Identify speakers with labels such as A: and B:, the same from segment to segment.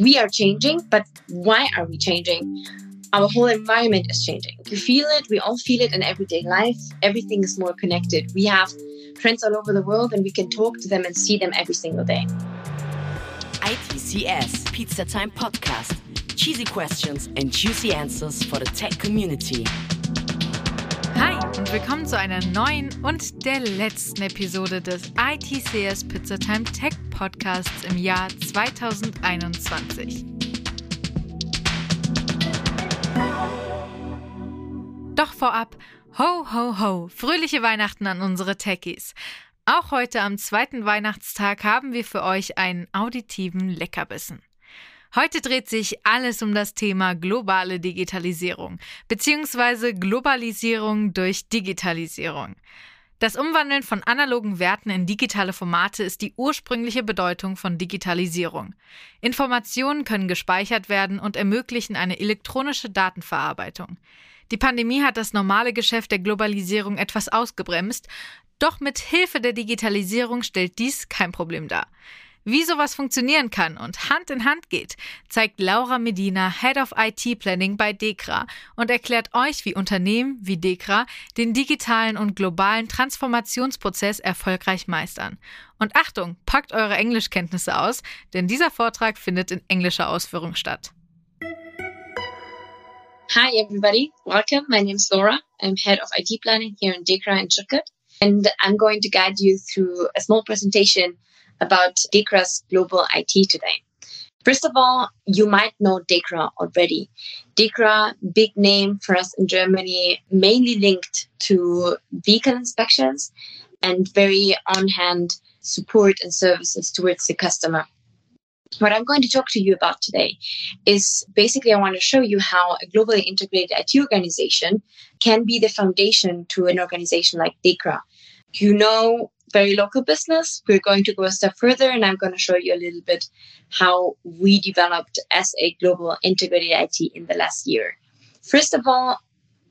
A: We are changing, but why are we changing? Our whole environment is changing. You feel it, we all feel it in everyday life. Everything is more connected. We have friends all over the world and we can talk to them and see them every single day.
B: ITCS Pizza Time Podcast. Cheesy questions and juicy answers for the tech community.
C: Und willkommen zu einer neuen und der letzten Episode des ITCS Pizza Time Tech Podcasts im Jahr 2021. Doch vorab, ho, ho, ho, fröhliche Weihnachten an unsere Techies. Auch heute am zweiten Weihnachtstag haben wir für euch einen auditiven Leckerbissen. Heute dreht sich alles um das Thema globale Digitalisierung bzw. Globalisierung durch Digitalisierung. Das Umwandeln von analogen Werten in digitale Formate ist die ursprüngliche Bedeutung von Digitalisierung. Informationen können gespeichert werden und ermöglichen eine elektronische Datenverarbeitung. Die Pandemie hat das normale Geschäft der Globalisierung etwas ausgebremst, doch mit Hilfe der Digitalisierung stellt dies kein Problem dar. Wie sowas funktionieren kann und Hand in Hand geht, zeigt Laura Medina, Head of IT Planning bei Dekra und erklärt euch, wie Unternehmen wie Dekra den digitalen und globalen Transformationsprozess erfolgreich meistern. Und Achtung, packt eure Englischkenntnisse aus, denn dieser Vortrag findet in englischer Ausführung statt.
A: Hi everybody, welcome. My name is Laura. I'm Head of IT Planning here in Dekra in Stuttgart. And I'm going to guide you through a small presentation about Dekra's global IT today. First of all, you might know Dekra already. Dekra, big name for us in Germany, mainly linked to vehicle inspections and very on hand support and services towards the customer. What I'm going to talk to you about today is basically I want to show you how a globally integrated IT organization can be the foundation to an organization like Dekra. You know very local business. We're going to go a step further and I'm going to show you a little bit how we developed as a global integrated IT in the last year. First of all,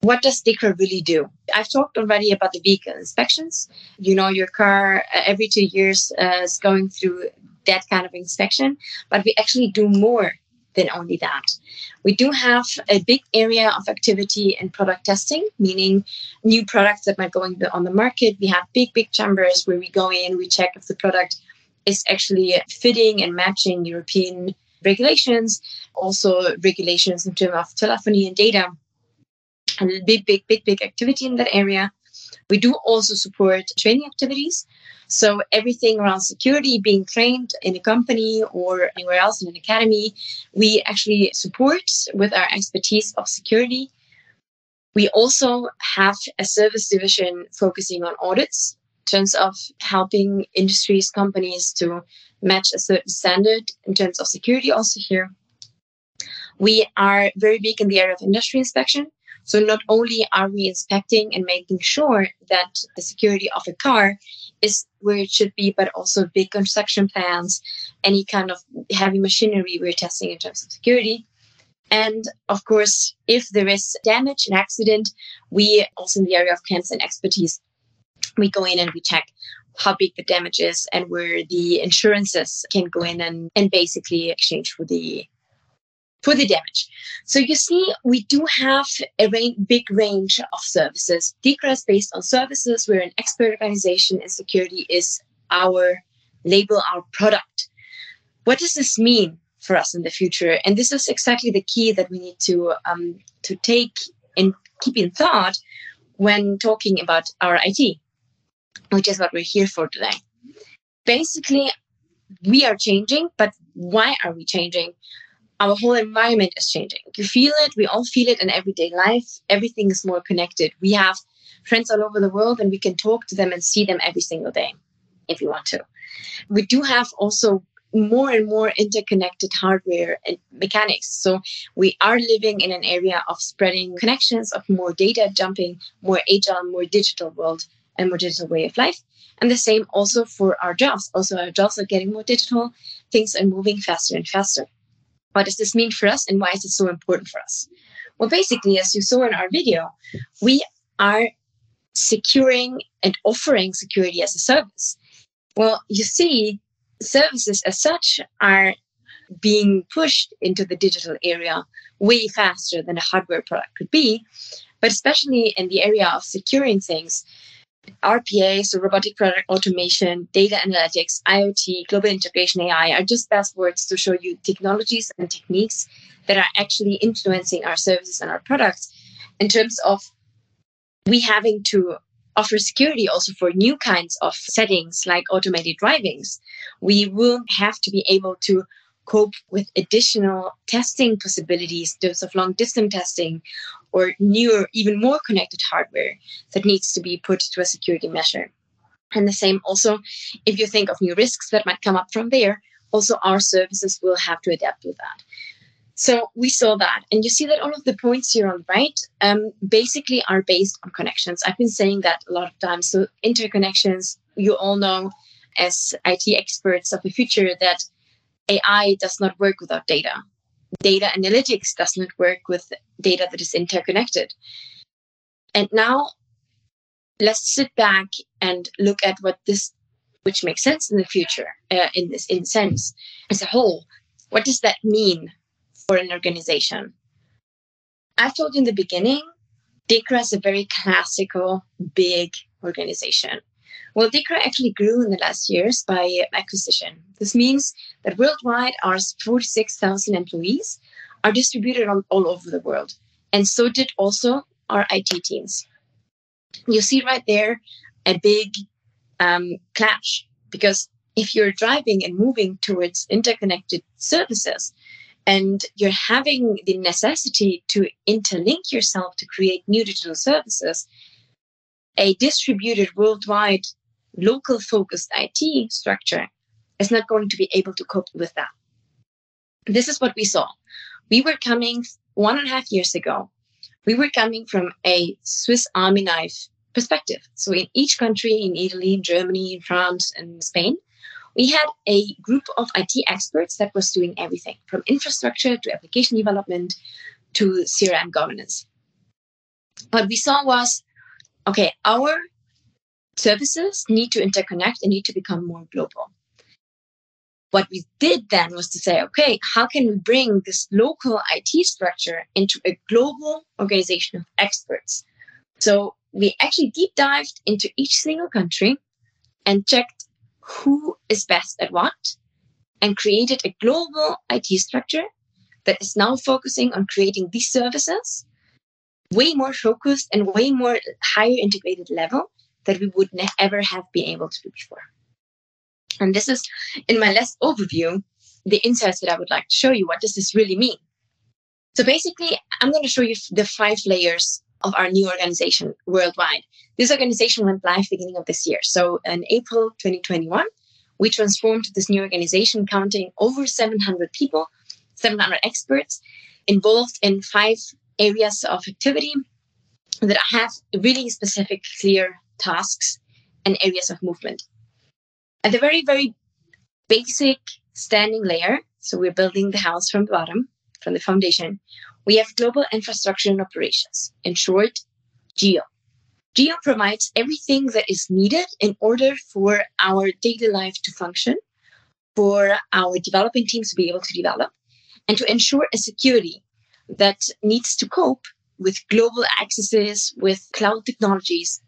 A: what does Dekra really do? I've talked already about the vehicle inspections. You know, your car uh, every two years uh, is going through that kind of inspection, but we actually do more than only that. We do have a big area of activity in product testing, meaning new products that might go on the market. We have big, big chambers where we go in, we check if the product is actually fitting and matching European regulations, also regulations in terms of telephony and data. And a big, big, big, big activity in that area. We do also support training activities. So everything around security, being trained in a company or anywhere else in an academy, we actually support with our expertise of security. We also have a service division focusing on audits in terms of helping industries, companies to match a certain standard in terms of security also here. We are very big in the area of industry inspection. So not only are we inspecting and making sure that the security of a car is where it should be, but also big construction plans, any kind of heavy machinery we're testing in terms of security. And of course, if there is damage, an accident, we also in the area of cancer and expertise, we go in and we check how big the damage is and where the insurances can go in and, and basically exchange for the for the damage. So you see, we do have a big range of services. Dekra is based on services. We're an expert organization and security is our label, our product. What does this mean for us in the future? And this is exactly the key that we need to um, to take and keep in thought when talking about our IT, which is what we're here for today. Basically, we are changing, but why are we changing? Our whole environment is changing. You feel it, we all feel it in everyday life. Everything is more connected. We have friends all over the world and we can talk to them and see them every single day if you want to. We do have also more and more interconnected hardware and mechanics. So we are living in an area of spreading connections, of more data jumping, more agile, more digital world and more digital way of life. And the same also for our jobs. Also, our jobs are getting more digital. Things are moving faster and faster. What does this mean for us and why is it so important for us? Well, basically, as you saw in our video, we are securing and offering security as a service. Well, you see, services as such are being pushed into the digital area way faster than a hardware product could be. But especially in the area of securing things, RPA, so robotic product automation, data analytics, IoT, global integration AI are just buzzwords to show you technologies and techniques that are actually influencing our services and our products in terms of we having to offer security also for new kinds of settings like automated drivings. We will have to be able to cope with additional testing possibilities, those of long distance testing or newer, even more connected hardware that needs to be put to a security measure. And the same also, if you think of new risks that might come up from there, also our services will have to adapt with that. So we saw that. And you see that all of the points here on the right um, basically are based on connections. I've been saying that a lot of times. So interconnections, you all know as IT experts of the future that AI does not work without data. Data analytics does not work with data that is interconnected. And now let's sit back and look at what this, which makes sense in the future, uh, in this in sense as a whole. What does that mean for an organization? I've told you in the beginning, DEKRA is a very classical, big organization. Well, DEKRA actually grew in the last years by acquisition. This means that worldwide, our 46,000 employees are distributed all, all over the world. And so did also our IT teams. You see right there a big um, clash because if you're driving and moving towards interconnected services and you're having the necessity to interlink yourself to create new digital services, a distributed worldwide local focused IT structure is not going to be able to cope with that. This is what we saw. We were coming one and a half years ago. We were coming from a Swiss Army knife perspective. So in each country, in Italy, in Germany, in France, and Spain, we had a group of IT experts that was doing everything from infrastructure to application development to CRM governance. What we saw was okay, our services need to interconnect and need to become more global. What we did then was to say, okay, how can we bring this local IT structure into a global organization of experts? So we actually deep dived into each single country and checked who is best at what and created a global IT structure that is now focusing on creating these services way more focused and way more higher integrated level that we would never have been able to do before. And this is in my last overview, the insights that I would like to show you. What does this really mean? So basically, I'm going to show you the five layers of our new organization worldwide. This organization went live beginning of this year. So in April 2021, we transformed this new organization counting over 700 people, 700 experts involved in five areas of activity that have really specific, clear tasks and areas of movement. At the very, very basic standing layer, so we're building the house from the bottom, from the foundation, we have global infrastructure and operations. In short, GEO. GEO provides everything that is needed in order for our daily life to function, for our developing teams to be able to develop, and to ensure a security that needs to cope with global accesses, with cloud technologies,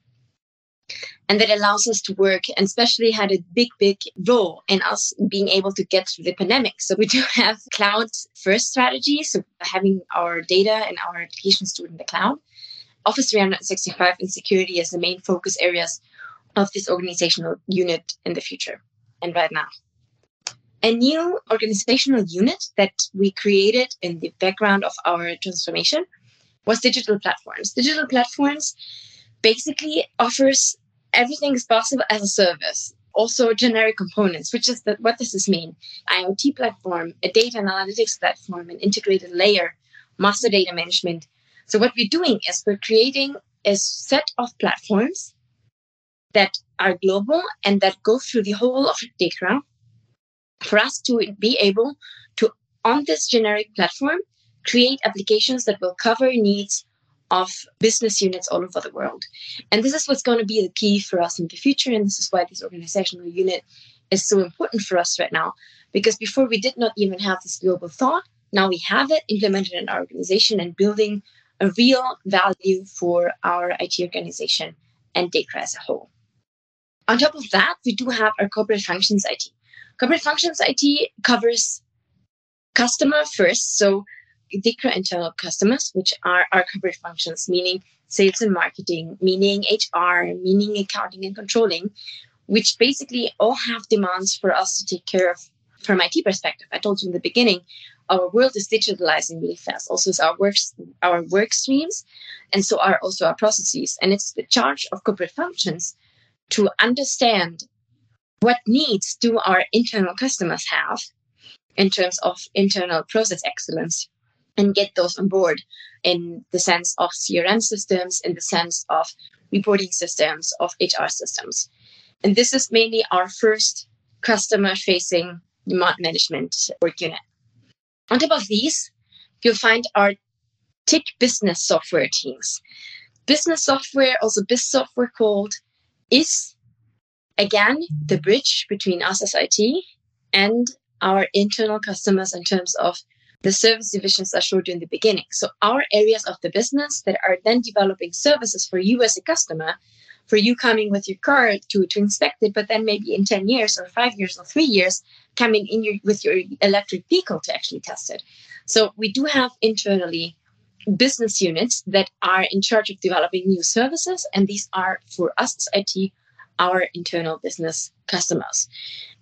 A: and that allows us to work and especially had a big big role in us being able to get through the pandemic. So we do have cloud first strategy so having our data and our applications stored in the cloud. Office 365 and security as the main focus areas of this organizational unit in the future and right now a new organizational unit that we created in the background of our transformation was digital platforms. Digital platforms basically offers everything is possible as a service also generic components which is that what does this mean? IoT platform a data analytics platform an integrated layer master data management. So what we're doing is we're creating a set of platforms that are global and that go through the whole of DEKRA for us to be able to on this generic platform create applications that will cover needs of business units all over the world. And this is what's going to be the key for us in the future. And this is why this organizational unit is so important for us right now because before we did not even have this global thought. Now we have it implemented in our organization and building a real value for our IT organization and DEKRA as a whole. On top of that, we do have our corporate functions IT. Corporate functions IT covers customer first, so DEKRA internal customers, which are our corporate functions, meaning sales and marketing, meaning HR, meaning accounting and controlling, which basically all have demands for us to take care of from IT perspective. I told you in the beginning, our world is digitalizing really fast. Also, it's our works, our work streams, and so are also our processes. And it's the charge of corporate functions to understand what needs do our internal customers have in terms of internal process excellence and get those on board in the sense of CRM systems, in the sense of reporting systems, of HR systems. And this is mainly our first customer facing demand management work unit. On top of these, you'll find our TIC business software teams. Business software, also BIS software called, is again the bridge between us as IT and our internal customers in terms of the service divisions I showed you in the beginning. So our areas of the business that are then developing services for you as a customer, for you coming with your car to, to inspect it, but then maybe in 10 years or five years or three years, coming in your, with your electric vehicle to actually test it. So we do have internally business units that are in charge of developing new services, and these are for us as IT our internal business customers.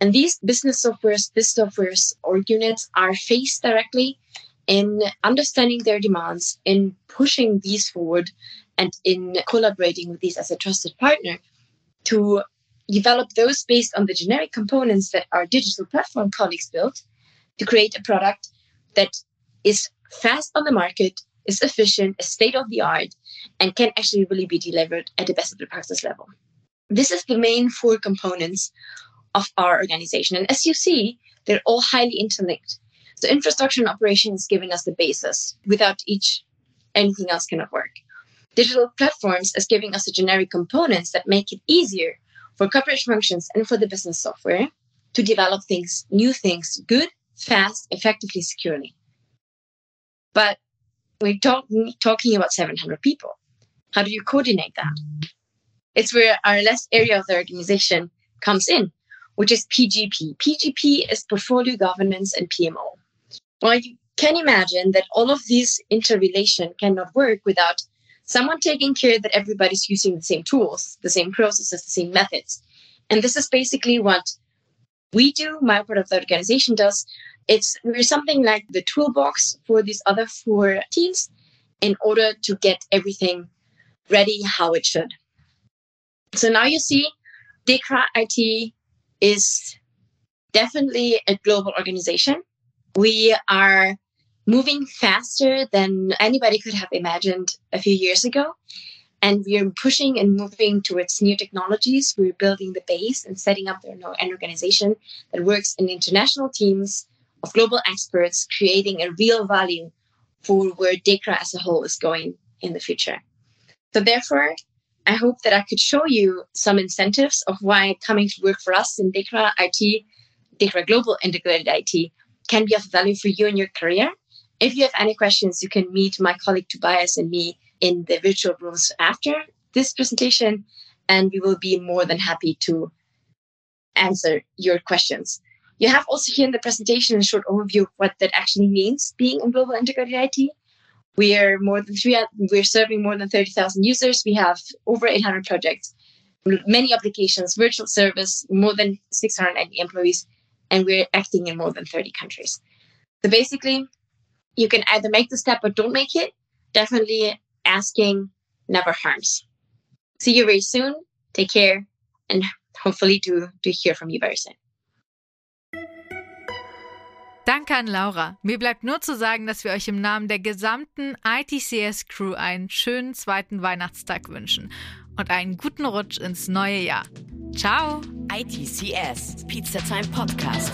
A: And these business softwares, this softwares or units are faced directly in understanding their demands, in pushing these forward, and in collaborating with these as a trusted partner to develop those based on the generic components that our digital platform colleagues built to create a product that is fast on the market, is efficient, is state of the art, and can actually really be delivered at the best of the practice level. This is the main four components of our organization. And as you see, they're all highly interlinked. So infrastructure and operations giving us the basis. Without each, anything else cannot work. Digital platforms is giving us the generic components that make it easier for corporate functions and for the business software to develop things, new things, good, fast, effectively, securely. But we're talk- talking about 700 people. How do you coordinate that? It's where our last area of the organization comes in, which is PGP. PGP is portfolio governance and PMO. Well, you can imagine that all of these interrelation cannot work without someone taking care that everybody's using the same tools, the same processes, the same methods. And this is basically what we do, my part of the organization does. It's we're something like the toolbox for these other four teams in order to get everything ready how it should. So now you see DEKRA IT is definitely a global organization. We are moving faster than anybody could have imagined a few years ago. And we are pushing and moving towards new technologies. We're building the base and setting up an organization that works in international teams of global experts, creating a real value for where DEKRA as a whole is going in the future. So therefore, I hope that I could show you some incentives of why coming to work for us in DEKRA IT, DEKRA Global Integrated IT, can be of value for you in your career. If you have any questions, you can meet my colleague Tobias and me in the virtual rooms after this presentation, and we will be more than happy to answer your questions. You have also here in the presentation a short overview of what that actually means being in global integrated IT. We are more than three. We're serving more than thirty thousand users. We have over eight hundred projects, many applications, virtual service, more than six hundred ninety employees, and we're acting in more than thirty countries. So basically, you can either make the step or don't make it. Definitely asking never harms. See you very soon. Take care, and hopefully to to hear from you very soon.
C: Danke an Laura. Mir bleibt nur zu sagen, dass wir euch im Namen der gesamten ITCS-Crew einen schönen zweiten Weihnachtstag wünschen und einen guten Rutsch ins neue Jahr. Ciao!
B: ITCS, Pizza Time Podcast.